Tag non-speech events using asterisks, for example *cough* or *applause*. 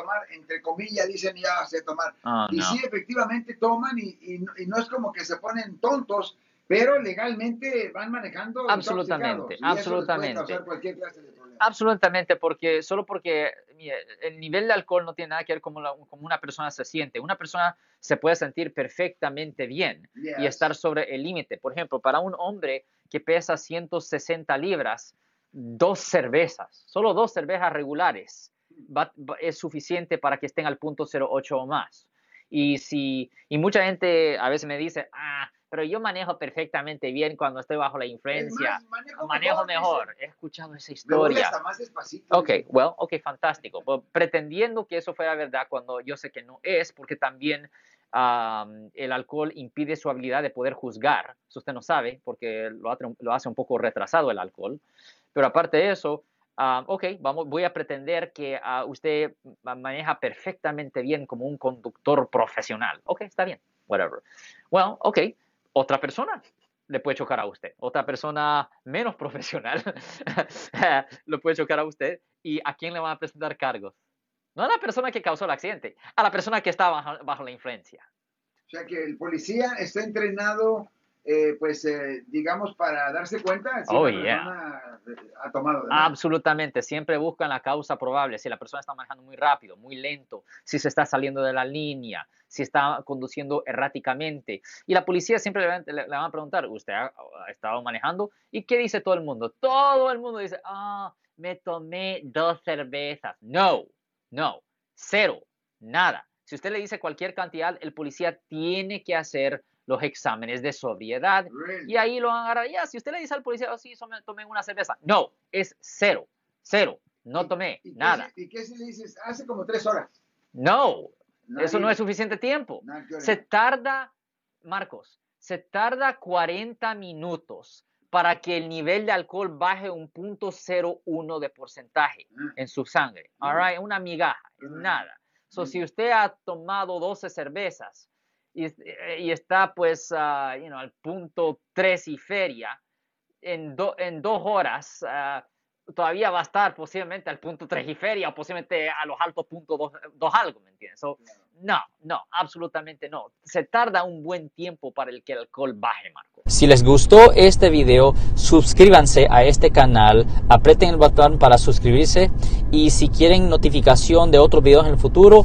tomar, entre comillas, dicen ya sé tomar. Oh, y no. sí, efectivamente toman y, y no- y no es como que se ponen tontos, pero legalmente van manejando. Absolutamente, y absolutamente. cualquier clase de. Absolutamente, porque solo porque mire, el nivel de alcohol no tiene nada que ver con como una persona se siente. Una persona se puede sentir perfectamente bien y Yes. estar sobre el límite. Por ejemplo, para un hombre que pesa 160 libras, dos cervezas, solo dos cervezas regulares, va- es suficiente para que estén al punto 08 o más. Y, si, y mucha gente a veces me dice, ah, pero yo manejo perfectamente bien cuando estoy bajo la influencia. más, manejo, Manejo dice. mejor. He escuchado esa historia. hasta más despacito. Ok, well, ok, fantástico. Pues, pretendiendo que eso fuera verdad cuando yo sé que no es, porque también am, el alcohol impide su habilidad de poder juzgar. Eso usted no sabe, porque lo, lo hace un poco retrasado el alcohol. Pero aparte de eso, am, ok, vamos, voy a pretender que ah, usted ma- maneja perfectamente bien como un conductor profesional. Ok, está bien, whatever. Well, ok, otra persona le puede chocar a usted. Otra persona menos *laughs* profesional *laughs* lo puede chocar a usted. ¿Y a quién le van a presentar cargos? No a la persona que causó el accidente, a la persona que estaba bajo, bajo la influencia. O sea que el policía está entrenado, eh, pues, eh, digamos, para darse cuenta si Oh, yeah. persona Absolutamente, siempre buscan la causa probable, si la persona está manejando muy rápido, muy lento, si se está saliendo de la línea, si está conduciendo erráticamente. Y la policía siempre le, van- le- le van a preguntar, ¿usted ha, ha estado manejando? ¿Y qué dice todo el mundo? Todo el mundo dice, ah, me tomé dos cervezas. No, no, cero, nada. Si usted le dice cualquier cantidad, el policía tiene que hacer los exámenes de sobriedad y ahí lo van a agarrar. Ya, si usted le dice al policía, oh, sí, tomé una cerveza. No, es cero, cero. No ¿Y- tomé y nada. ¿Y qué si le dices? Hace como tres horas. No, eso no es suficiente tiempo. Se tarda, Marcos, se tarda 40 minutos para que el nivel de alcohol baje un punto 01 de porcentaje Ah, en su sangre. All Mm. right, una migaja, Mm. nada. So, Mm. si usted ha tomado 12 cervezas y, eh, y está pues, ah, you know, al punto 3 y feria, en, do- en dos horas ah, todavía va a estar posiblemente al punto 3 y feria o posiblemente a los altos puntos 2, algo, ¿me entiendes? So, no, no, absolutamente no. Se tarda un buen tiempo para el que el alcohol baje, Marco. Si les gustó este video, suscríbanse a este canal, aprieten el botón para suscribirse y si quieren notificación de otros videos en el futuro,